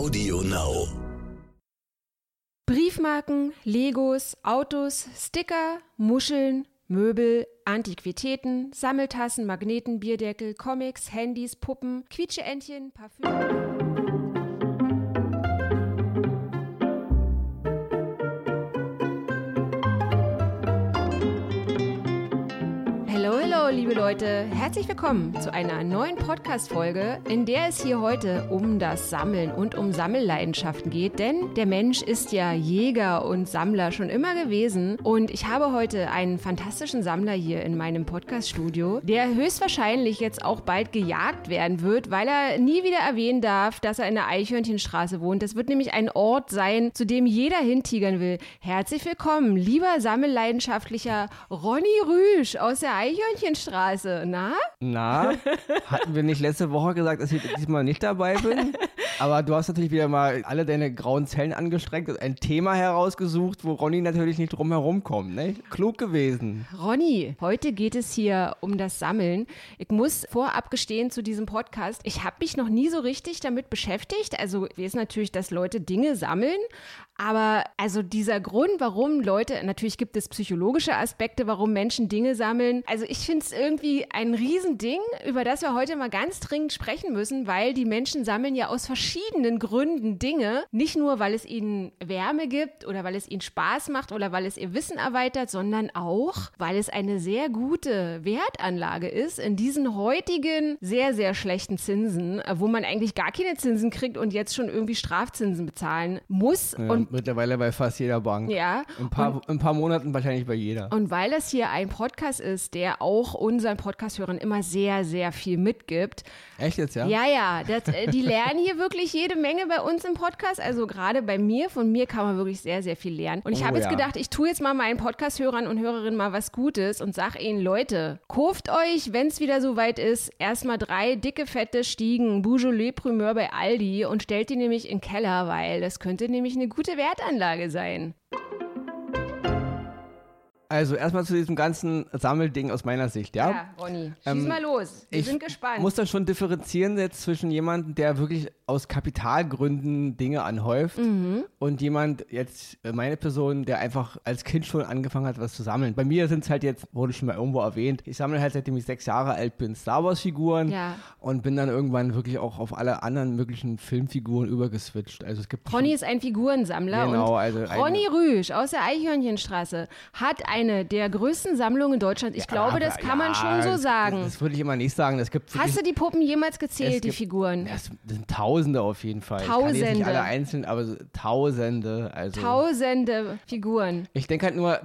Audio Now. Briefmarken, Legos, Autos, Sticker, Muscheln, Möbel, Antiquitäten, Sammeltassen, Magneten, Bierdeckel, Comics, Handys, Puppen, Quietscheentchen, Parfüm. Liebe Leute. Herzlich willkommen zu einer neuen Podcast-Folge, in der es hier heute um das Sammeln und um Sammelleidenschaften geht. Denn der Mensch ist ja Jäger und Sammler schon immer gewesen. Und ich habe heute einen fantastischen Sammler hier in meinem Podcast-Studio, der höchstwahrscheinlich jetzt auch bald gejagt werden wird, weil er nie wieder erwähnen darf, dass er in der Eichhörnchenstraße wohnt. Das wird nämlich ein Ort sein, zu dem jeder hintigern will. Herzlich willkommen, lieber sammelleidenschaftlicher Ronny Rüsch aus der Eichhörnchenstraße. Na? Na, hatten wir nicht letzte Woche gesagt, dass ich diesmal nicht dabei bin? Aber du hast natürlich wieder mal alle deine grauen Zellen angestrengt und ein Thema herausgesucht, wo Ronny natürlich nicht drum herum kommt. Ne? Klug gewesen. Ronny, heute geht es hier um das Sammeln. Ich muss vorab gestehen zu diesem Podcast, ich habe mich noch nie so richtig damit beschäftigt. Also ich weiß natürlich, dass Leute Dinge sammeln, aber also dieser Grund, warum Leute, natürlich gibt es psychologische Aspekte, warum Menschen Dinge sammeln. Also ich finde es irgendwie ein Riesending, über das wir heute mal ganz dringend sprechen müssen, weil die Menschen sammeln ja aus verschiedenen Gründen Dinge. Nicht nur, weil es ihnen Wärme gibt oder weil es ihnen Spaß macht oder weil es ihr Wissen erweitert, sondern auch, weil es eine sehr gute Wertanlage ist in diesen heutigen sehr, sehr schlechten Zinsen, wo man eigentlich gar keine Zinsen kriegt und jetzt schon irgendwie Strafzinsen bezahlen muss. Ja, und mittlerweile bei fast jeder Bank. ja, In ein paar, in ein paar Monaten wahrscheinlich bei jeder. und weil das hier ein Podcast ist, der auch unseren Podcast-Hörern immer sehr, sehr viel mitgibt. Echt jetzt, ja? Ja, ja, das, äh, die lernen hier wirklich jede Menge bei uns im Podcast. Also gerade bei mir, von mir kann man wirklich sehr, sehr viel lernen. Und ich Oh, habe jetzt ja. gedacht, ich tue jetzt mal meinen Podcast-Hörern und Hörerinnen mal was Gutes und sag ihnen, Leute, kauft euch, wenn es wieder soweit ist, erstmal drei dicke, fette Stiegen Beaujolais Primeur bei Aldi und stellt die nämlich in den Keller, weil das könnte nämlich eine gute Wertanlage sein. Also erstmal zu diesem ganzen Sammelding aus meiner Sicht, ja? Ja, Ronny, schieß Ähm, mal los. Wir ich sind gespannt. muss da schon differenzieren jetzt zwischen jemandem, der wirklich aus Kapitalgründen Dinge anhäuft Mhm. und jemand, jetzt äh, meine Person, der einfach als Kind schon angefangen hat, was zu sammeln. Bei mir sind es halt jetzt, wurde schon mal irgendwo erwähnt, ich sammle halt seitdem ich sechs Jahre alt bin Star Wars Figuren Ja. und bin dann irgendwann wirklich auch auf alle anderen möglichen Filmfiguren übergeswitcht. Also es gibt Ronny ist ein Figurensammler Genau, und also Ronny Rüsch aus der Eichhörnchenstraße hat eine der größten Sammlungen in Deutschland. Ich glaube, das kann man schon so das- sagen. Das, würde ich immer nicht sagen. Es gibt Hast du die Puppen jemals gezählt, Es die gibt- Figuren? Ja, es sind Tausende auf jeden Fall. Tausende. nicht alle einzeln, aber so Tausende. Also Tausende Figuren. ich denke halt nur,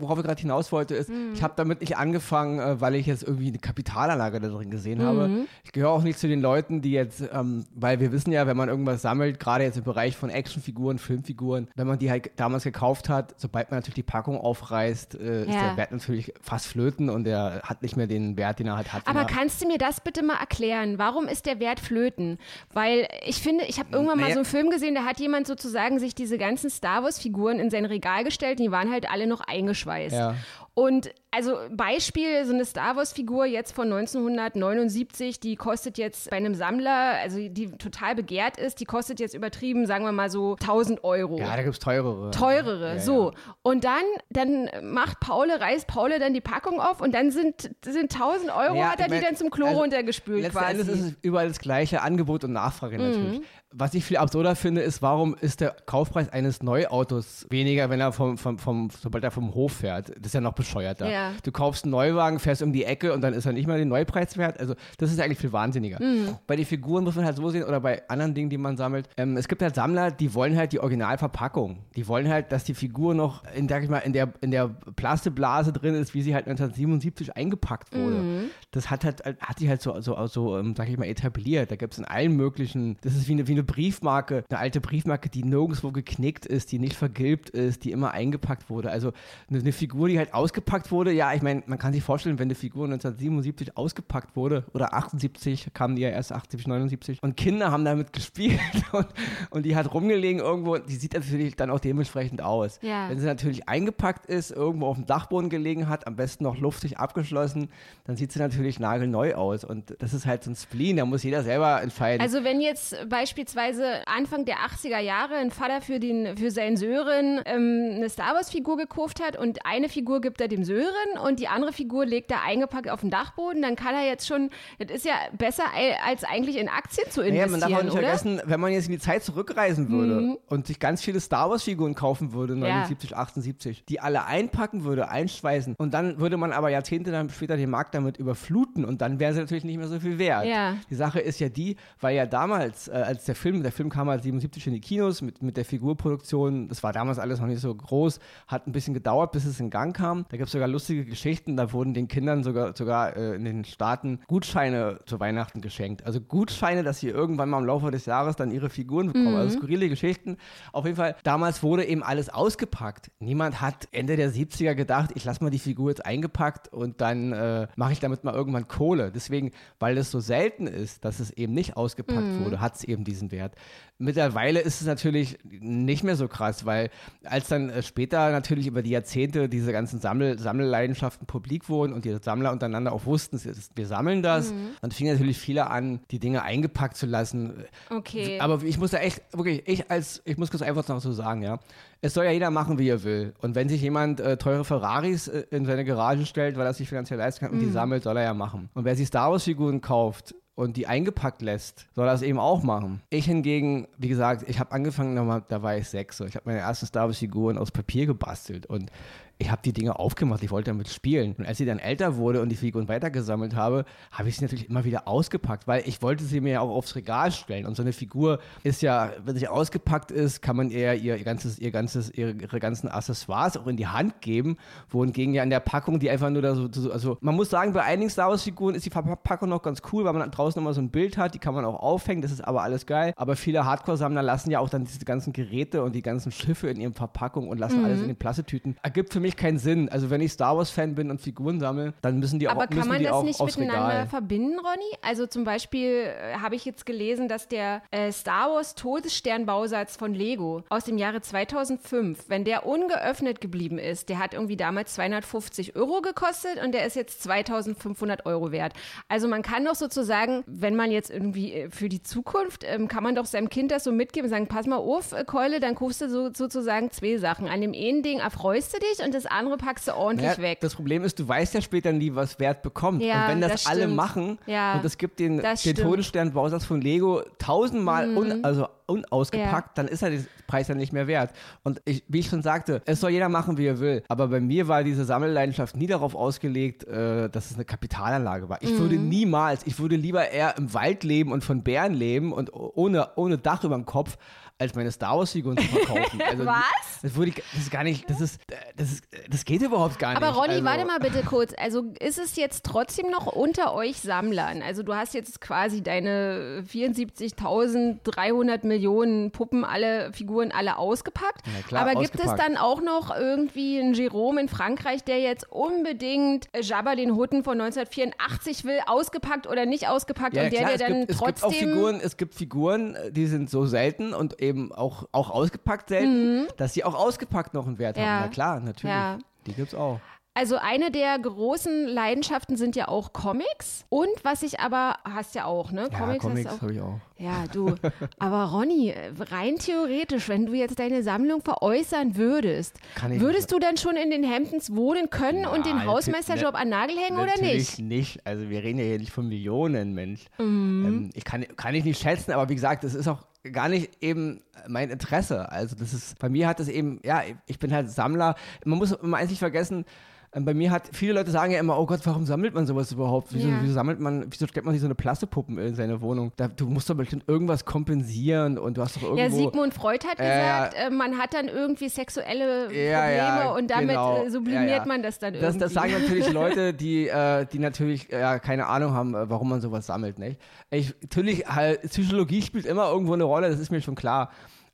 worauf ich gerade hinaus wollte, ist, Mhm. ich habe damit nicht angefangen, äh, weil ich jetzt irgendwie eine Kapitalanlage da drin gesehen Mhm. habe. Ich gehöre auch nicht zu den Leuten, die jetzt, ähm, weil wir wissen ja, wenn man irgendwas sammelt, gerade jetzt im Bereich von Actionfiguren, Filmfiguren, wenn man die halt damals gekauft hat, sobald man natürlich die Packung aufreißt, äh, ist Ja. der Wert natürlich fast flöten und der hat nicht mehr den Wert, den er halt hat. Aber er- kannst du mir das bitte mal erklären? Warum ist der Wert flöten? Weil ich finde, ich habe irgendwann mal Naja. so einen Film gesehen, da hat jemand sozusagen sich diese ganzen Star Wars-Figuren in sein Regal gestellt und die waren halt alle noch eingeschweißt. Ja. Und also Beispiel, so eine Star Wars-Figur jetzt von 1979, die kostet jetzt bei einem Sammler, also die total begehrt ist, die kostet jetzt übertrieben, sagen wir mal so 1000 Euro. ja, da gibt's teurere. Teurere, Ja, so. ja. Und dann, dann macht Paul, reißt Paul dann die Packung auf und dann sind, sind 1000 Euro, Ja, hat er ich mein, die dann zum Klo also runtergespült Letzten quasi. Mhm. Endes ist es überall das gleiche Angebot und Nachfrage natürlich. Was ich viel absurder finde, ist, warum ist der Kaufpreis eines Neuautos weniger, wenn er vom, vom, vom, sobald er vom Hof fährt? Das ist ja noch bescheuerter. Ja. Du kaufst einen Neuwagen, fährst um die Ecke und dann ist er nicht mal den Neupreis wert. Also das ist eigentlich viel wahnsinniger. Mhm. Bei den Figuren muss man halt so sehen oder bei anderen Dingen, die man sammelt. Ähm, es gibt halt Sammler, die wollen halt die Originalverpackung. Die wollen halt, dass die Figur noch in, sag ich mal, in der, in der Plasteblase drin ist, wie sie halt 1977 eingepackt wurde. Mhm. Das hat halt, hat sich halt so, so, so ähm, sag ich mal, etabliert. Da gibt es in allen möglichen, das ist wie eine, wie eine Briefmarke, eine alte Briefmarke, die nirgendwo geknickt ist, die nicht vergilbt ist, die immer eingepackt wurde. Also eine, eine Figur, die halt ausgepackt wurde, wurde, ja, ich meine, man kann sich vorstellen, wenn eine Figur 1977 ausgepackt wurde oder 78, kamen die ja erst 78, 79 und Kinder haben damit gespielt und, und die hat rumgelegen irgendwo, die sieht natürlich dann auch dementsprechend aus. Ja. Wenn sie natürlich eingepackt ist, irgendwo auf dem Dachboden gelegen hat, am besten noch luftig abgeschlossen, dann sieht sie natürlich nagelneu aus und das ist halt so ein Spleen, da muss jeder selber entscheiden. Also wenn jetzt beispielsweise Anfang der 80er Jahre ein Vater für, den, für seinen Sören ähm, eine Star Wars-Figur gekauft hat und eine Figur gibt er dem Sören und die andere Figur legt er eingepackt auf den Dachboden, dann kann er jetzt schon, das ist ja besser als eigentlich in Aktien zu naja, investieren, man darf auch nicht oder? vergessen, wenn man jetzt in die Zeit zurückreisen würde und sich ganz viele Star Wars-Figuren kaufen würde, 79, 78, die alle einpacken würde, einschweißen und dann würde man aber Jahrzehnte dann später den Markt damit überfluten und dann wäre sie natürlich nicht mehr so viel wert. Ja. Die Sache ist ja die, weil ja damals, äh, als der Film, der Film kam halt 77 in die Kinos mit, mit der Figurproduktion, das war damals alles noch nicht so groß, hat ein bisschen gedauert, bis es in Gang kam. Da gibt es sogar lustige Geschichten, da wurden den Kindern sogar, sogar äh, in den Staaten Gutscheine zu Weihnachten geschenkt. Also Gutscheine, dass sie irgendwann mal im Laufe des Jahres dann ihre Figuren bekommen. Also skurrile Geschichten. Auf jeden Fall, damals wurde eben alles ausgepackt. Niemand hat Ende der 70er gedacht, ich lasse mal die Figur jetzt eingepackt und dann äh, mache ich damit mal irgendwann Kohle. Deswegen, weil es so selten ist, dass es eben nicht ausgepackt wurde, hat es eben diesen Wert. Mittlerweile ist es natürlich nicht mehr so krass, weil als dann äh, später natürlich über die Jahrzehnte diese ganzen Sammel Sammelleidenschaften publik wurden und die Sammler untereinander auch wussten, wir sammeln das, dann fingen natürlich viele an, die Dinge eingepackt zu lassen. Okay. Aber ich muss da echt, wirklich, ich als, ich muss das einfach noch so sagen, ja. Es soll ja jeder machen, wie er will. Und wenn sich jemand äh, teure Ferraris äh, in seine Garage stellt, weil er sich finanziell leisten kann und die sammelt, soll er ja machen. Und wer sich Star Wars Figuren kauft und die eingepackt lässt, soll er das eben auch machen. Ich hingegen, wie gesagt, ich habe angefangen, da war ich sechs, so. ich habe meine ersten Star Wars Figuren aus Papier gebastelt und ich habe die Dinge aufgemacht, ich wollte damit spielen. Und als sie dann älter wurde und die Figuren weitergesammelt habe, habe ich sie natürlich immer wieder ausgepackt, weil ich wollte sie mir ja auch aufs Regal stellen. Und so eine Figur ist ja, wenn sie ausgepackt ist, kann man ihr ihr ganzes, ihr ganzes, ihre, ihre ganzen Accessoires auch in die Hand geben, wohingegen ja in der Packung, die einfach nur da so, so also man muss sagen, bei einigen Star Wars Figuren ist die Verpackung noch ganz cool, weil man draußen immer so ein Bild hat, die kann man auch aufhängen, das ist aber alles geil. Aber viele Hardcore-Sammler lassen ja auch dann diese ganzen Geräte und die ganzen Schiffe in ihren Verpackungen und lassen alles in den Plastetüten. Ergibt für mich keinen Sinn. Also wenn ich Star Wars-Fan bin und Figuren sammle, dann müssen die auch, Aber kann man das nicht miteinander Regal. verbinden, Ronny? Also zum Beispiel äh, habe ich jetzt gelesen, dass der äh, Star Wars Todessternbausatz von Lego aus dem Jahre 2005, wenn der ungeöffnet geblieben ist, der hat irgendwie damals 250 Euro gekostet und der ist jetzt 2500 Euro wert. Also man kann doch sozusagen, wenn man jetzt irgendwie äh, für die Zukunft, ähm, kann man doch seinem Kind das so mitgeben, sagen, pass mal auf, äh, Keule, dann kaufst du so, sozusagen zwei Sachen. An dem einen Ding erfreust du dich und das andere packst du ordentlich Ja, weg. Das Problem ist, du weißt ja später nie, was Wert bekommt. Ja, und wenn das, das alle stimmt. machen Ja, und es gibt den, das den stimmt. Mhm. Todesstern-Bausatz von Lego tausendmal un, also unausgepackt, dann ist er der Preis ja nicht mehr wert. Und ich, wie ich schon sagte, es soll jeder machen, wie er will. Aber bei mir war diese Sammelleidenschaft nie darauf ausgelegt, äh, dass es eine Kapitalanlage war. Ich Mhm. würde niemals, ich würde lieber eher im Wald leben und von Bären leben und ohne, ohne Dach über dem Kopf, als meine Star Wars Figuren zu verkaufen. Also, Was? Das würde ich, das ist gar nicht, das ist, das ist, das geht überhaupt gar nicht. Aber Ronny, also, warte mal bitte kurz. Also ist es jetzt trotzdem noch unter euch Sammlern? Also du hast jetzt quasi deine 74.300 Millionen Puppen, alle Figuren, alle ausgepackt. Na klar, Aber gibt es ausgepackt. dann auch noch irgendwie einen Jerome in Frankreich, der jetzt unbedingt Jabba den Hutten von 1984 will, ausgepackt oder nicht ausgepackt Ja, und der, klar, der es, dann gibt, es gibt auch trotzdem... Figuren, es gibt Figuren, die sind so selten und eben auch, auch ausgepackt selten, dass sie auch ausgepackt noch einen Wert Mhm. Ja. haben. Na klar, natürlich. Ja. Die gibt's auch. Also eine der großen Leidenschaften sind ja auch Comics. Und was ich aber, hast ja auch, ne? Ja, Comics, habe ich auch. Ja, du. Aber Ronny, rein theoretisch, wenn du jetzt deine Sammlung veräußern würdest, würdest du dann schon in den Hamptons wohnen können und den Na, Hausmeisterjob an Nagel hängen oder Natürlich nicht? nicht. Also wir reden ja hier nicht von Millionen, Mensch. Mhm. Ähm, ich kann, kann ich nicht schätzen, aber wie gesagt, das ist auch gar nicht eben mein Interesse. Also das ist, bei mir hat es eben, ja, ich bin halt Sammler. Man muss immer eins nicht vergessen, bei mir hat, viele Leute sagen ja immer, oh Gott, warum sammelt man sowas überhaupt? Wieso, Ja. wieso sammelt man, wieso stellt man sich so eine Plastepuppen in seine Wohnung? Da, du musst doch bestimmt irgendwas kompensieren und du hast doch irgendwo... Ja, Sigmund Freud hat Ja, gesagt, äh, man hat dann irgendwie sexuelle Probleme Ja, ja, und damit genau. äh, sublimiert man das dann Das, irgendwie. das sagen natürlich Leute, die, äh, die natürlich äh, keine Ahnung haben, äh, warum man sowas sammelt. Nicht? Ich, natürlich, halt, Psychologie spielt immer irgendwo eine Rolle, das ist mir schon klar.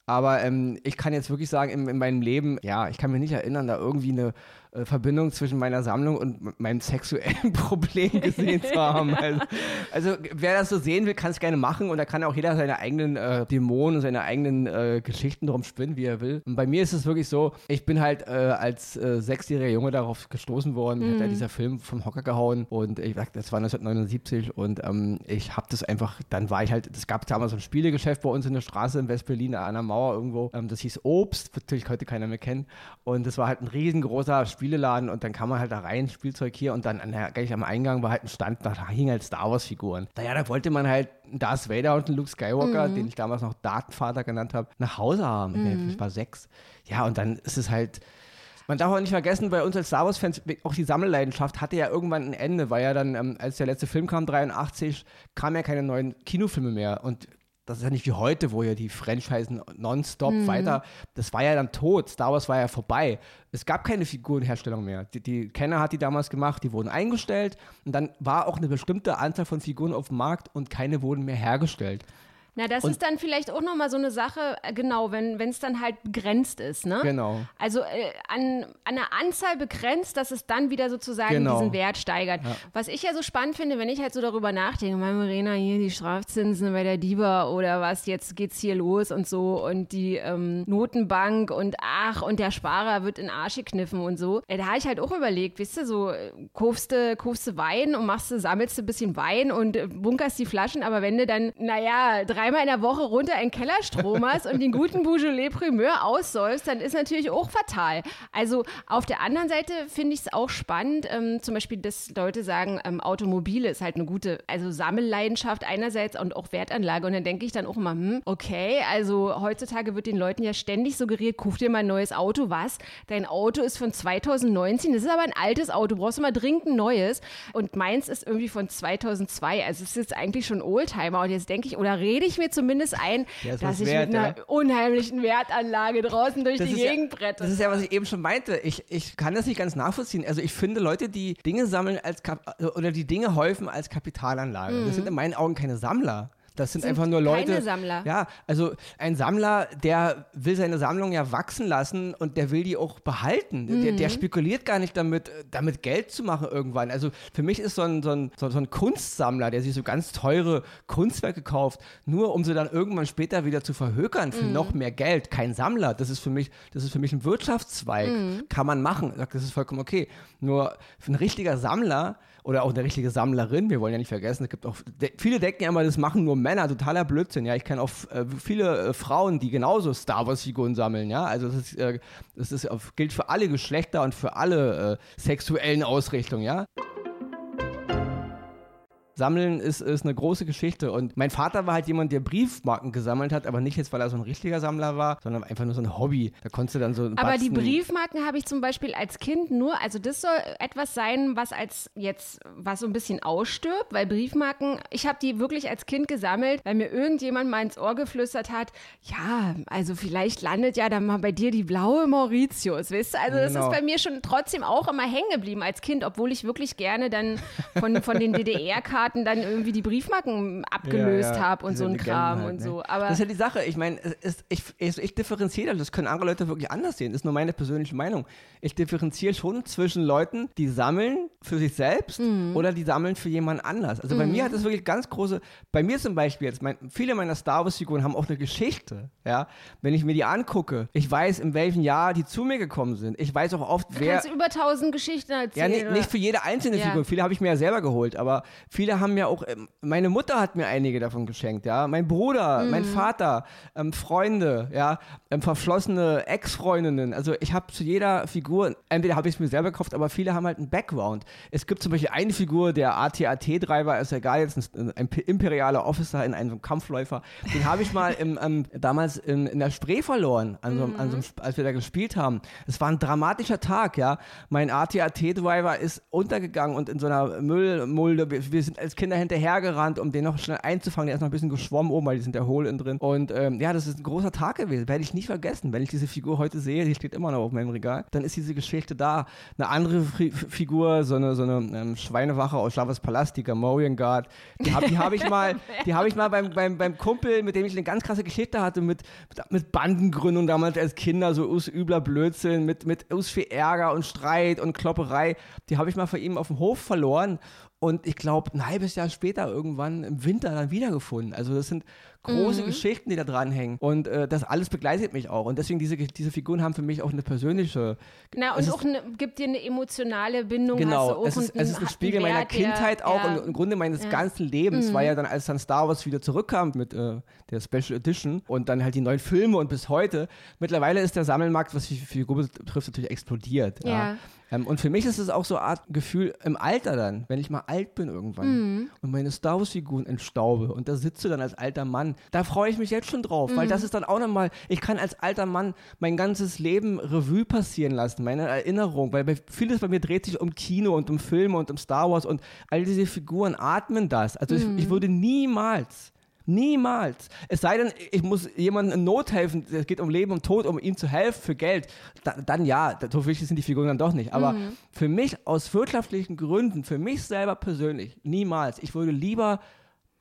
Aber ähm, ich kann jetzt wirklich sagen, in, in meinem Leben, ja, ich kann mich nicht erinnern, da irgendwie eine, äh, Verbindung zwischen meiner Sammlung und meinem sexuellen Problem gesehen zu haben. Also, also, wer das so sehen will, kann es gerne machen und da kann auch jeder seine eigenen äh, Dämonen, seine eigenen äh, Geschichten drum spinnen, wie er will. Und bei mir ist es wirklich so, ich bin halt äh, als äh, sechsjähriger Junge darauf gestoßen worden, mhm. hat ja dieser Film vom Hocker gehauen und ich das war 1979 und ähm, ich habe das einfach, dann war ich halt, es gab damals so ein Spielegeschäft bei uns in der Straße in West-Berlin an einer Mauer irgendwo, ähm, das hieß Obst, natürlich heute keiner mehr kennt und das war halt ein riesengroßer Spieleladen und dann kam man halt da rein, Spielzeug hier und dann an der, gleich am Eingang war halt ein Stand, da hingen halt Star Wars Figuren. Naja, da wollte man halt Darth Vader und einen Luke Skywalker, mhm. den ich damals noch Datenvater genannt habe, nach Hause haben. Mhm. Ich war sechs. Ja, und dann ist es halt, man darf auch nicht vergessen, bei uns als Star Wars-Fans, auch die Sammelleidenschaft hatte ja irgendwann ein Ende, weil ja dann, ähm, als der letzte Film kam, 83, kamen ja keine neuen Kinofilme mehr. Und das ist ja nicht wie heute, wo ja die Franchisen nonstop mhm. weiter, das war ja dann tot, Star Wars war ja vorbei. Es gab keine Figurenherstellung mehr. Die, die Kenner hat die damals gemacht, die wurden eingestellt und dann war auch eine bestimmte Anzahl von Figuren auf dem Markt und keine wurden mehr hergestellt. Na, das und ist dann vielleicht auch nochmal so eine Sache, äh, genau, wenn es dann halt begrenzt ist, ne? Genau. Also äh, an, an einer Anzahl begrenzt, dass es dann wieder sozusagen genau. diesen Wert steigert. Ja. Was ich ja so spannend finde, wenn ich halt so darüber nachdenke, mein Marina, hier die Strafzinsen bei der DIBA oder was, jetzt geht's hier los und so und die ähm, Notenbank und ach, und der Sparer wird in Arsch gekniffen und so. Äh, da habe ich halt auch überlegt, weißt du, so äh, kaufst du, kaufst du Wein und machst du, sammelst du ein bisschen Wein und bunkerst die Flaschen, aber wenn du dann, naja, drei dreimal in der Woche runter in den Keller stromerst und den guten Beaujolais Primeur aussäufst, dann ist natürlich auch fatal. Also auf der anderen Seite finde ich es auch spannend, ähm, zum Beispiel, dass Leute sagen, ähm, Automobile ist halt eine gute, also Sammelleidenschaft einerseits und auch Wertanlage. Und dann denke ich dann auch immer, hm, okay, also heutzutage wird den Leuten ja ständig suggeriert, kauf dir mal ein neues Auto. Was? Dein Auto ist von 2019, das ist aber ein altes Auto, brauchst du mal dringend ein neues. Und meins ist irgendwie von 2002, also es ist jetzt eigentlich schon Oldtimer. Und jetzt denke ich, oder rede ich ich mir zumindest ein, ja, dass ich wert, mit einer ja. unheimlichen Wertanlage draußen durch das die Gegend ja, brette. Das ist ja, was ich eben schon meinte. Ich, ich kann das nicht ganz nachvollziehen. Also ich finde Leute, die Dinge sammeln als Kap oder die Dinge häufen als Kapitalanlage, mhm. das sind in meinen Augen keine Sammler. Das sind, sind einfach nur Leute. Keine Sammler. Ja, also ein Sammler, der will seine Sammlung ja wachsen lassen und der will die auch behalten. Mhm. Der, der, mhm. spekuliert gar nicht damit, damit Geld zu machen irgendwann. Also für mich ist so ein, so, ein, so ein Kunstsammler, der sich so ganz teure Kunstwerke kauft, nur um sie dann irgendwann später wieder zu verhökern für mhm. noch mehr Geld. Kein Sammler. Das ist für mich, das ist für mich ein Wirtschaftszweig. Mhm. Kann man machen. Das ist vollkommen okay. Nur für ein richtiger Sammler oder auch eine richtige Sammlerin. Wir wollen ja nicht vergessen, es gibt auch viele denken ja immer, das machen nur Männer, totaler Blödsinn. Ja, ich kenne auch äh, viele äh, Frauen, die genauso Star Wars Figuren sammeln. Ja, also das, ist, äh, das ist, gilt für alle Geschlechter und für alle äh, sexuellen Ausrichtungen. Ja. Sammeln ist, ist eine große Geschichte. Und mein Vater war halt jemand, der Briefmarken gesammelt hat, aber nicht jetzt, weil er so ein richtiger Sammler war, sondern einfach nur so ein Hobby. Da konntest du dann so ein Aber die Briefmarken habe ich zum Beispiel als Kind nur, also das soll etwas sein, was als jetzt, was so ein bisschen ausstirbt, weil Briefmarken, ich habe die wirklich als Kind gesammelt, weil mir irgendjemand mal ins Ohr geflüstert hat, ja, also vielleicht landet ja dann mal bei dir die blaue Mauritius, weißt du? Also das genau. ist bei mir schon trotzdem auch immer hängen geblieben als Kind, obwohl ich wirklich gerne dann von, von den DDR-Karten Karten dann irgendwie die Briefmarken abgelöst ja, ja. habe und so ein Kram halt, und ne? so. Aber das ist ja die Sache. Ich meine, ich, ich, ich differenziere das. können andere Leute wirklich anders sehen. Das ist nur meine persönliche Meinung. Ich differenziere schon zwischen Leuten, die sammeln für sich selbst mhm. oder die sammeln für jemand anders. Also mhm. bei mir hat das wirklich ganz große. Bei mir zum Beispiel jetzt, mein, viele meiner Star Wars-Figuren haben auch eine Geschichte. Ja, wenn ich mir die angucke, ich weiß, in welchem Jahr die zu mir gekommen sind. Ich weiß auch oft, wer. Du über tausend Geschichten erzählen. Ja, nicht, nicht für jede einzelne ja. Figur. Viele habe ich mir ja selber geholt, aber viele haben mir auch, ähm, meine Mutter hat mir einige davon geschenkt, ja, mein Bruder, mhm. mein Vater, ähm, Freunde, ja, ähm, verflossene Ex-Freundinnen. Also ich habe zu jeder Figur, entweder habe ich es mir selber gekauft, aber viele haben halt einen Background. Es gibt zum Beispiel eine Figur, der AT-AT-Treiber, ist egal, jetzt ein, ein, imperialer Officer in einem Kampfläufer. Den habe ich mal im, ähm, damals in, in der Spree verloren, an so, mhm. an so, als wir da gespielt haben. Es war ein dramatischer Tag, ja. Mein AT-AT-Driver ist untergegangen und in so einer Müllmulde, wir sind als Kinder hinterhergerannt, um den noch schnell einzufangen. Der ist noch ein bisschen geschwommen oben, weil die sind ja hohl innen drin. Und ähm, ja, das ist ein großer Tag gewesen. Werde ich nicht vergessen. Wenn ich diese Figur heute sehe, die steht immer noch auf meinem Regal, dann ist diese Geschichte da. Eine andere F Figur, so eine, so eine ähm, Schweinewache aus Javas Palast, die Gamorrean Guard, die habe hab ich mal, die hab ich mal beim, beim, beim Kumpel, mit dem ich eine ganz krasse Geschichte hatte, mit, mit Bandengründung damals als Kinder, so aus übler Blödsinn, mit, mit aus viel Ärger und Streit und Klopperei. Die habe ich mal von ihm auf dem Hof verloren und ich glaube, ein halbes Jahr später irgendwann im Winter dann wiedergefunden. Also das sind große mhm. Geschichten, die da dranhängen. Und äh, das alles begleitet mich auch. Und deswegen, diese, diese Figuren haben für mich auch eine persönliche. Na, und auch eine, gibt dir eine emotionale Bindung. Genau, es ist, es ist ein Spiegel meiner Kindheit auch ja. und im Grunde meines ja. ganzen Lebens. Mhm. War ja dann, als dann Star Wars wieder zurückkam mit äh, der Special Edition und dann halt die neuen Filme und bis heute. Mittlerweile ist der Sammelmarkt, was die Figur betrifft, natürlich explodiert. ja. ja. Ähm, und für mich ist es auch so eine Art Gefühl im Alter dann, wenn ich mal alt bin irgendwann mhm. und meine Star Wars-Figuren entstaube und da sitzt du dann als alter Mann da freue ich mich jetzt schon drauf, mhm. weil das ist dann auch nochmal, ich kann als alter Mann mein ganzes Leben Revue passieren lassen, meine Erinnerung, weil vieles bei mir dreht sich um Kino und um Filme und um Star Wars und all diese Figuren atmen das. Also mhm. ich, ich würde niemals Niemals. Es sei denn, ich muss jemandem in Not helfen, es geht um Leben und Tod, um ihm zu helfen für Geld. Da, dann ja, so wichtig sind die Figuren dann doch nicht. Aber mhm. für mich aus wirtschaftlichen Gründen, für mich selber persönlich, niemals. Ich würde lieber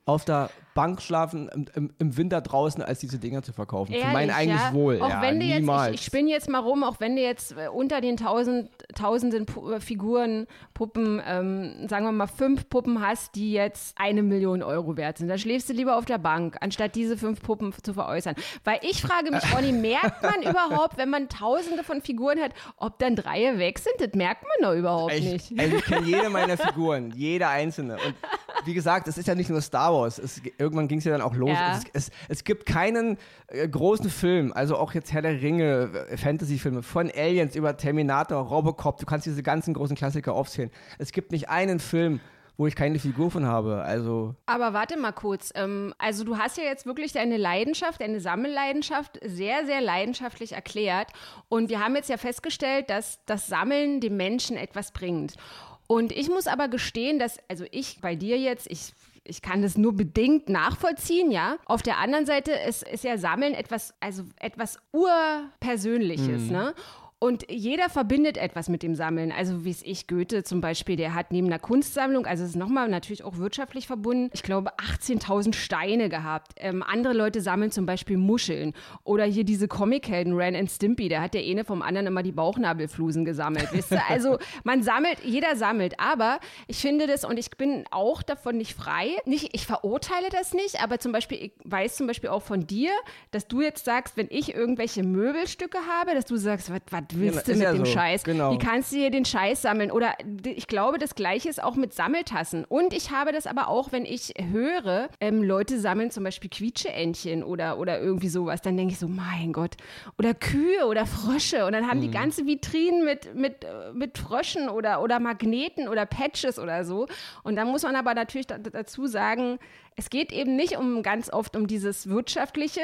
auf der Bank schlafen im, im, im, Winter draußen, als diese Dinger zu verkaufen. Ehrlich, Für mein eigenes ja? Wohl. Auch ja, wenn du jetzt, ich, ich spinne jetzt mal rum, auch wenn du jetzt äh, unter den tausend, tausenden Pu äh, Figuren, Puppen, ähm, sagen wir mal fünf Puppen hast, die jetzt eine Million Euro wert sind, dann schläfst du lieber auf der Bank, anstatt diese fünf Puppen zu veräußern. Weil ich frage mich, Ronny, merkt man überhaupt, wenn man tausende von Figuren hat, ob dann drei weg sind? Das merkt man doch überhaupt ich, nicht. Also ich kenne jede meiner Figuren, jede einzelne. Und wie gesagt, es ist ja nicht nur Star Wars. Es, irgendwann ging es ja dann auch los. Ja. Es, es, es, gibt keinen äh, großen Film, also auch jetzt Herr der Ringe, äh, Fantasy-Filme, von Aliens über Terminator, Robocop, du kannst diese ganzen großen Klassiker aufzählen. Es gibt nicht einen Film, wo ich keine Figur von habe. Also. Aber warte mal kurz. Ähm, also du hast ja jetzt wirklich deine Leidenschaft, deine Sammelleidenschaft sehr, sehr leidenschaftlich erklärt. Und wir haben jetzt ja festgestellt, dass das Sammeln dem Menschen etwas bringt. Und ich muss aber gestehen, dass, also ich bei dir jetzt, ich ich kann das nur bedingt nachvollziehen, ja. Auf der anderen Seite ist, ist ja Sammeln etwas, also etwas urpersönliches, mhm. ne? Und jeder verbindet etwas mit dem Sammeln. Also wie es ich, Goethe zum Beispiel, der hat neben einer Kunstsammlung, also es ist nochmal natürlich auch wirtschaftlich verbunden, ich glaube 18.000 Steine gehabt. Ähm, andere Leute sammeln zum Beispiel Muscheln. Oder hier diese Comichelden, Ren and Stimpy, da hat der eine vom anderen immer die Bauchnabelflusen gesammelt. Wisst ihr? Also man sammelt, jeder sammelt. Aber ich finde das, und ich bin auch davon nicht frei, nicht, ich verurteile das nicht, aber zum Beispiel, ich weiß zum Beispiel auch von dir, dass du jetzt sagst, wenn ich irgendwelche Möbelstücke habe, dass du sagst, was willst ja, du mit ja dem so. Scheiß? Genau. Wie kannst du hier den Scheiß sammeln? Oder ich glaube, das Gleiche ist auch mit Sammeltassen. Und ich habe das aber auch, wenn ich höre, ähm, Leute sammeln zum Beispiel Quietscheentchen oder, oder irgendwie sowas, dann denke ich so, mein Gott. Oder Kühe oder Frösche. Und dann haben mhm. die ganze Vitrinen mit, mit, mit Fröschen oder, oder Magneten oder Patches oder so. Und dann muss man aber natürlich dazu sagen, es geht eben nicht um ganz oft um dieses wirtschaftliche,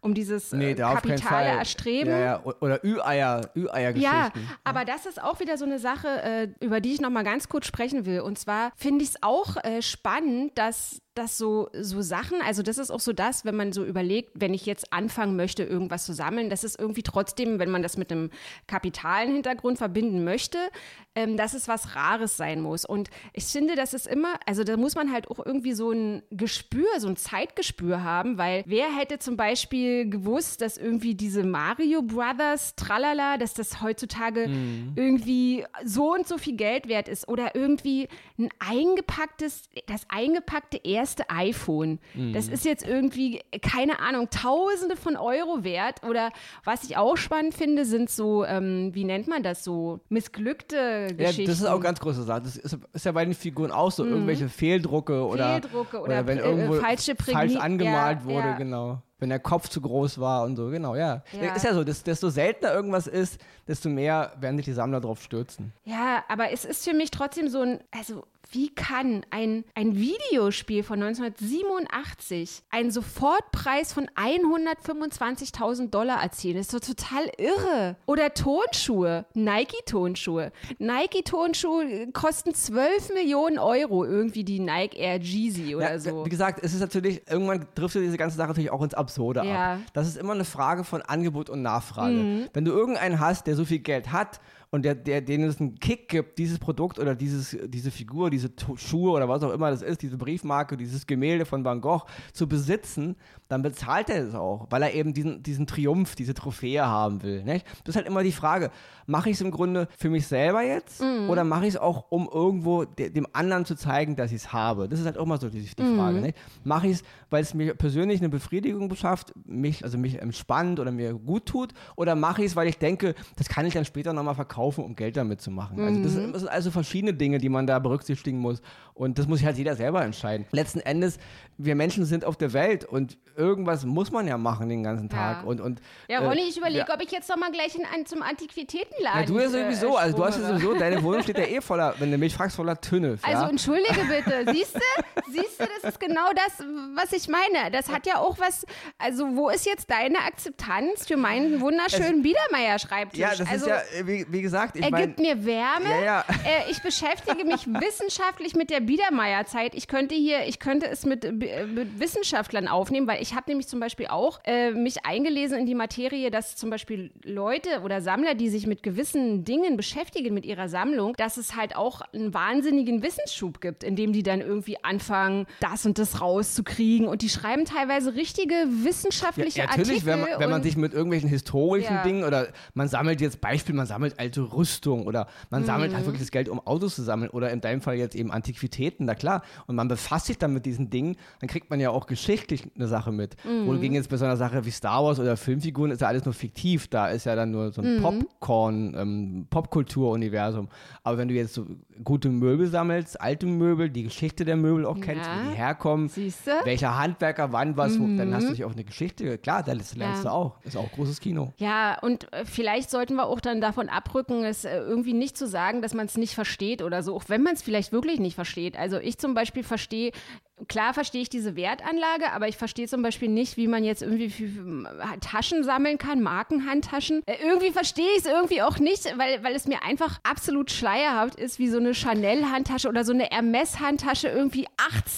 um dieses nee, äh, kapitale Erstreben. Ja, ja. Oder Ü-Eier, Ü-Eier-Geschichten. Ja, aber das ist auch wieder so eine Sache, äh, über die ich noch mal ganz kurz sprechen will. Und zwar finde ich es auch äh, spannend, dass dass so, so Sachen, also das ist auch so das, wenn man so überlegt, wenn ich jetzt anfangen möchte, irgendwas zu sammeln, das ist irgendwie trotzdem, wenn man das mit einem kapitalen Hintergrund verbinden möchte, ähm, dass es was Rares sein muss. Und ich finde, das ist immer, also da muss man halt auch irgendwie so ein Gespür, so ein Zeitgespür haben, weil wer hätte zum Beispiel gewusst, dass irgendwie diese Mario Brothers, tralala, dass das heutzutage mhm. irgendwie so und so viel Geld wert ist oder irgendwie ein eingepacktes, das eingepackte erste erste iPhone. Mhm. Das ist jetzt irgendwie, keine Ahnung, Tausende von Euro wert. Oder was ich auch spannend finde, sind so, ähm, wie nennt man das so, missglückte Geschichten. Ja, das ist auch ganz große Sache. Das ist, ist ja bei den Figuren auch so, mhm. irgendwelche Fehldrucke oder, Fehldrucke oder, oder wenn äh, irgendwo falsche falsch angemalt ja, wurde, ja. genau wenn der Kopf zu groß war und so, genau, ja. ja. Ist ja so, desto seltener irgendwas ist, desto mehr werden sich die Sammler drauf stürzen. Ja, aber es ist für mich trotzdem so ein, also wie kann ein, ein Videospiel von 1987 einen Sofortpreis von 125.000 Dollar erzielen? Das ist doch total irre. Oder Tonschuhe, Nike-Tonschuhe. Nike-Tonschuhe kosten 12 Millionen Euro, irgendwie die Nike Air Jeezy oder Ja, so. Wie gesagt, es ist natürlich, irgendwann driftet diese ganze Sache natürlich auch ins Absurde Ja. ab. Das ist immer eine Frage von Angebot und Nachfrage. Wenn du irgendeinen hast, der so viel Geld hat und der, der, denen es einen Kick gibt, dieses Produkt oder dieses, diese Figur, diese Schuhe oder was auch immer das ist, diese Briefmarke, dieses Gemälde von Van Gogh zu besitzen, dann bezahlt er es auch, weil er eben diesen, diesen Triumph, diese Trophäe haben will. Nicht? Das ist halt immer die Frage, mache ich es im Grunde für mich selber jetzt oder mache ich es auch, um irgendwo de dem anderen zu zeigen, dass ich es habe? Das ist halt auch mal so die, die Frage. Nicht? Mache ich es, weil es mir persönlich eine Befriedigung beschafft, mich, also mich entspannt oder mir gut tut oder mache ich es, weil ich denke, das kann ich dann später nochmal verkaufen, um Geld damit zu machen. Also das, sind, das sind also verschiedene Dinge, die man da berücksichtigen muss und das muss sich halt jeder selber entscheiden. Letzten Endes, wir Menschen sind auf der Welt und irgendwas muss man ja machen den ganzen Tag Ja. und, und Ja, äh, Ronny, ich überlege, ja. ob ich jetzt noch mal gleich in einen, zum Antiquitätenladen Ja, du ja sowieso, äh, also du hast ja sowieso, deine Wohnung steht ja eh voller, wenn du mich fragst, voller Tünnef, Also entschuldige bitte, siehst du, siehst du, das ist genau das, was ich meine. Das hat ja auch was, also wo ist jetzt deine Akzeptanz für meinen wunderschönen Biedermeier-Schreibtisch? ja, das also, ist ja, wie, wie gesagt, ich er meine, gibt mir Wärme. Ja, ja. Äh, ich beschäftige mich wissenschaftlich mit der Biedermeierzeit. Ich könnte hier, ich könnte es mit, äh, mit Wissenschaftlern aufnehmen, weil ich habe nämlich zum Beispiel auch äh, mich eingelesen in die Materie, dass zum Beispiel Leute oder Sammler, die sich mit gewissen Dingen beschäftigen mit ihrer Sammlung, dass es halt auch einen wahnsinnigen Wissensschub gibt, indem die dann irgendwie anfangen, das und das rauszukriegen. Und die schreiben teilweise richtige wissenschaftliche Ja, natürlich, Artikel. wenn man, wenn man sich mit irgendwelchen historischen. Dingen oder man sammelt jetzt Beispiel, man sammelt alte Rüstung oder man sammelt Mhm. halt wirklich das Geld, um Autos zu sammeln oder in deinem Fall jetzt eben Antiquitäten, na klar. Und man befasst sich dann mit diesen Dingen, dann kriegt man ja auch geschichtlich eine Sache mit. Mhm. Wohingegen jetzt bei so einer Sache wie Star Wars oder Filmfiguren ist ja alles nur fiktiv, da ist ja dann nur so ein Mhm. Popcorn, ähm, Popkultur-Universum. Aber wenn du jetzt so gute Möbel sammelst, alte Möbel, die Geschichte der Möbel auch kennst, Ja. wo die herkommen, Siehste? welcher Handwerker wann was, wo, dann hast du dich auch eine Geschichte. Klar, da lernst Ja. du auch. Ist auch großes Kino. Ja, und äh, vielleicht sollten wir auch dann davon abrücken, es äh, irgendwie nicht zu sagen, dass man es nicht versteht oder so, auch wenn man es vielleicht wirklich nicht versteht. Also ich zum Beispiel verstehe, klar verstehe ich diese Wertanlage, aber ich verstehe zum Beispiel nicht, wie man jetzt irgendwie Taschen sammeln kann, Markenhandtaschen. Äh, irgendwie verstehe ich es irgendwie auch nicht, weil, weil es mir einfach absolut schleierhaft ist, wie so eine Chanel-Handtasche oder so eine Hermes-Handtasche irgendwie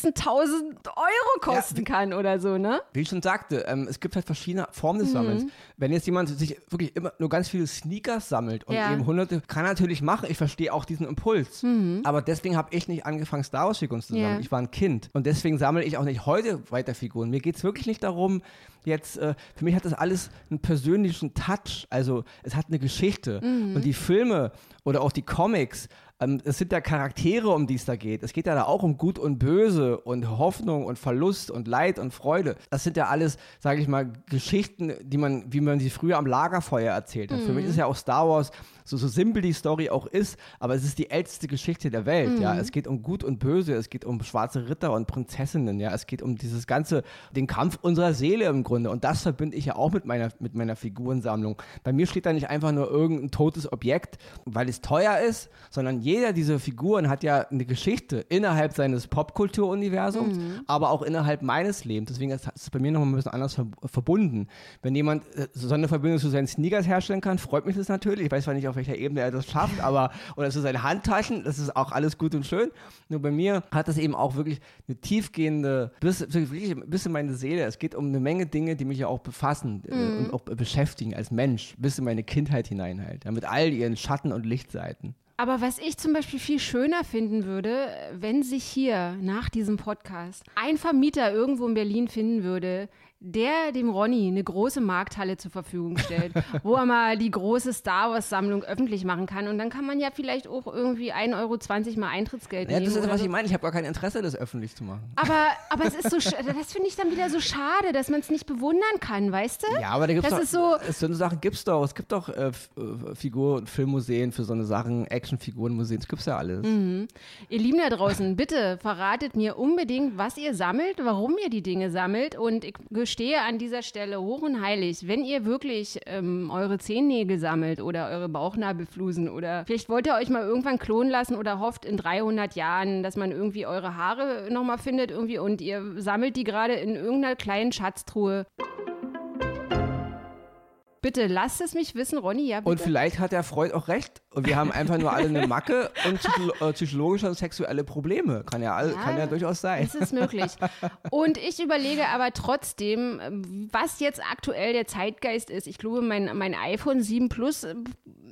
18.000 Euro kosten kann oder so, ne? Wie ich schon sagte, ähm, es gibt halt verschiedene Formen Mhm. des Sammelns. Wenn jetzt jemand sich wirklich immer nur ganz viele Sneakers sammelt und Ja. eben hunderte, kann natürlich machen. Ich verstehe auch diesen Impuls. Mhm. Aber deswegen habe ich nicht angefangen, Star Wars-Figuren zu sammeln. Ja. Ich war ein Kind. Und deswegen sammle ich auch nicht heute weiter Figuren. Mir geht es wirklich nicht darum, jetzt, äh, für mich hat das alles einen persönlichen Touch. Also es hat eine Geschichte. Mhm. Und die Filme oder auch die Comics, ähm, es sind ja Charaktere, um die es da geht. Es geht ja da auch um Gut und Böse und Hoffnung und Verlust und Leid und Freude. Das sind ja alles, sage ich mal, Geschichten, die man, wie man sie früher am Lagerfeuer erzählt hat. Für mich ist ja auch Star Wars, so, so simpel die Story auch ist, aber es ist die älteste Geschichte der Welt. Ja, es geht um Gut und Böse, es geht um schwarze Ritter und Prinzessinnen. Ja, es geht um dieses ganze, den Kampf unserer Seele im Grunde. Und das verbinde ich ja auch mit meiner, mit meiner Figurensammlung. Bei mir steht da nicht einfach nur irgendein totes Objekt, weil es teuer ist, sondern jeder dieser Figuren hat ja eine Geschichte innerhalb seines Popkulturuniversums, aber auch innerhalb meines Lebens. Deswegen ist es bei mir noch ein bisschen anders ver verbunden. Wenn jemand äh, so eine Verbindung zu seinen Sneakers herstellen kann, freut mich das natürlich. Ich weiß zwar nicht, auf welcher Ebene er das schafft, aber oder zu seinen Handtaschen, das ist auch alles gut und schön. Nur bei mir hat das eben auch wirklich eine tiefgehende, bis, wirklich bis in meine Seele. Es geht um eine Menge Dinge, die mich ja auch befassen äh, und auch beschäftigen als Mensch, bis in meine Kindheit hinein halt. Ja, mit all ihren Schatten- und Lichtseiten. Aber was ich zum Beispiel viel schöner finden würde, wenn sich hier nach diesem Podcast ein Vermieter irgendwo in Berlin finden würde, der dem Ronny eine große Markthalle zur Verfügung stellt, wo er mal die große Star Wars-Sammlung öffentlich machen kann. Und dann kann man ja vielleicht auch irgendwie 1,20 Euro mal Eintrittsgeld Ja, nehmen. das ist, oder was so. ich meine. Ich habe gar kein Interesse, das öffentlich zu machen. Aber, aber es ist so, das finde ich dann wieder so schade, dass man es nicht bewundern kann, weißt du? Ja, aber da Das doch, ist so- es- so eine Sachen gibt's doch. Es gibt doch äh, äh, Figur- und Filmmuseen für so eine Sachen, Actionfigurenmuseen, das gibt's ja alles. Mhm. Ihr Lieben da draußen, bitte verratet mir unbedingt, was ihr sammelt, warum ihr die Dinge sammelt und ich bestehe an dieser Stelle hoch und heilig, wenn ihr wirklich ähm, eure Zehennägel sammelt oder eure Bauchnabelflusen oder vielleicht wollt ihr euch mal irgendwann klonen lassen oder hofft in 300 Jahren, dass man irgendwie eure Haare nochmal findet irgendwie und ihr sammelt die gerade in irgendeiner kleinen Schatztruhe. Bitte lasst es mich wissen, Ronny. Ja, bitte. Und vielleicht hat der Freund auch recht. Und wir haben einfach nur alle eine Macke und äh, psychologische und sexuelle Probleme. Kann ja, ja, kann ja durchaus sein. Das ist möglich. Und ich überlege aber trotzdem, was jetzt aktuell der Zeitgeist ist. Ich glaube, mein, mein iPhone 7 Plus,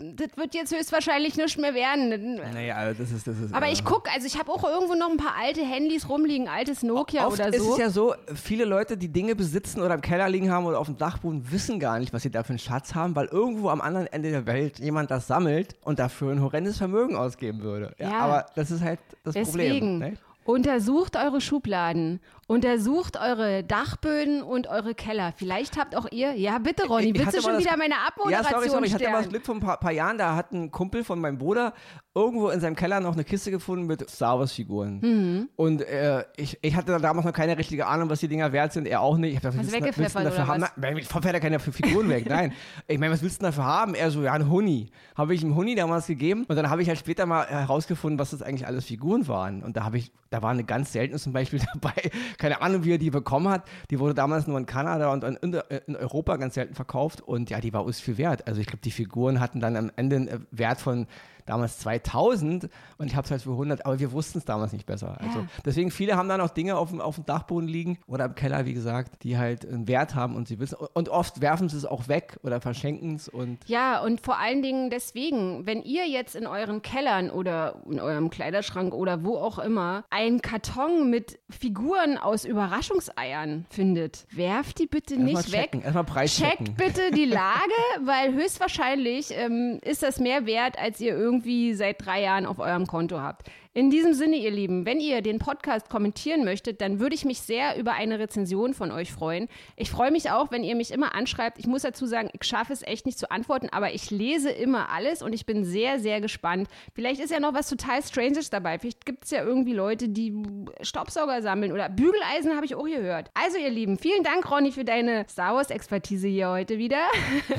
das wird jetzt höchstwahrscheinlich nicht mehr werden. Naja, also das ist. Das ist aber äh, ich gucke, also ich habe auch irgendwo noch ein paar alte Handys rumliegen, altes Nokia Oft oder so. ist es ja so, viele Leute, die Dinge besitzen oder im Keller liegen haben oder auf dem Dachboden, wissen gar nicht, was sie da für einen Schatz haben, weil irgendwo am anderen Ende der Welt jemand das sammelt und dafür ein horrendes Vermögen ausgeben würde. Ja, ja. aber das ist halt das Deswegen. Problem. Ne? Untersucht eure Schubladen, untersucht eure Dachböden und eure Keller. Vielleicht habt auch ihr, ja bitte Ronny, willst du schon wieder meine Abmoderation Ja, sorry, sorry, ich hatte mal das Glück vor ein paar, paar, Jahren, da hat ein Kumpel von meinem Bruder irgendwo in seinem Keller noch eine Kiste gefunden mit Star Wars Figuren. Mhm. Und äh, ich, ich hatte damals noch keine richtige Ahnung, was die Dinger wert sind, er auch nicht. Ich hab gedacht, Hast weggepfeffert dafür haben? Na, ich fährt ja keine Figuren weg, nein. Ich meine, was willst du dafür haben? Er so, ja, ein Huni. Habe ich ihm Huni damals gegeben und dann habe ich halt später mal herausgefunden, was das eigentlich alles Figuren waren. Und da habe ich, da war eine ganz seltene zum Beispiel dabei, keine Ahnung, wie er die bekommen hat. Die wurde damals nur in Kanada und in, Europa ganz selten verkauft und ja, die war uns viel wert. Also ich glaube, die Figuren hatten dann am Ende einen Wert von damals 2000 und ich habe es halt für 100, aber wir wussten es damals nicht besser. Ja. Also deswegen viele haben dann auch Dinge auf dem, auf dem Dachboden liegen oder im Keller, wie gesagt, die halt einen Wert haben und sie wissen und oft werfen sie es auch weg oder verschenken es und ja und vor allen Dingen deswegen, wenn ihr jetzt in euren Kellern oder in eurem Kleiderschrank oder wo auch immer einen Karton mit Figuren aus Überraschungseiern findet, werft die bitte Erst nicht weg. Erstmal Preis Checkt bitte die Lage, weil höchstwahrscheinlich ähm, ist das mehr wert, als ihr irgendwie irgendwie seit drei Jahren auf eurem Konto habt. In diesem Sinne, ihr Lieben, wenn ihr den Podcast kommentieren möchtet, dann würde ich mich sehr über eine Rezension von euch freuen. Ich freue mich auch, wenn ihr mich immer anschreibt. Ich muss dazu sagen, ich schaffe es echt nicht zu antworten, aber ich lese immer alles und ich bin sehr, sehr gespannt. Vielleicht ist ja noch was total Stranges dabei. Vielleicht gibt es ja irgendwie Leute, die Staubsauger sammeln oder Bügeleisen habe ich auch gehört. Also, ihr Lieben, vielen Dank, Ronny, für deine Star Wars-Expertise hier heute wieder.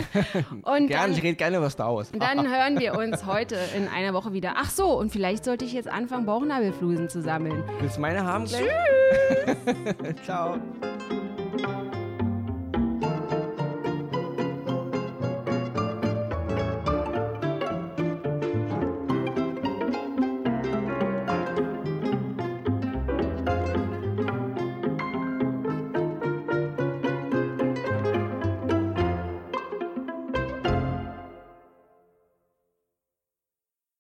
und gerne, ich rede gerne über Star Wars. dann hören wir uns heute in einer Woche wieder. Ach so, und vielleicht sollte ich jetzt anfangen, anfangen, Bauchnabelflusen zu sammeln. Willst du meine haben? Tschüss. Ciao.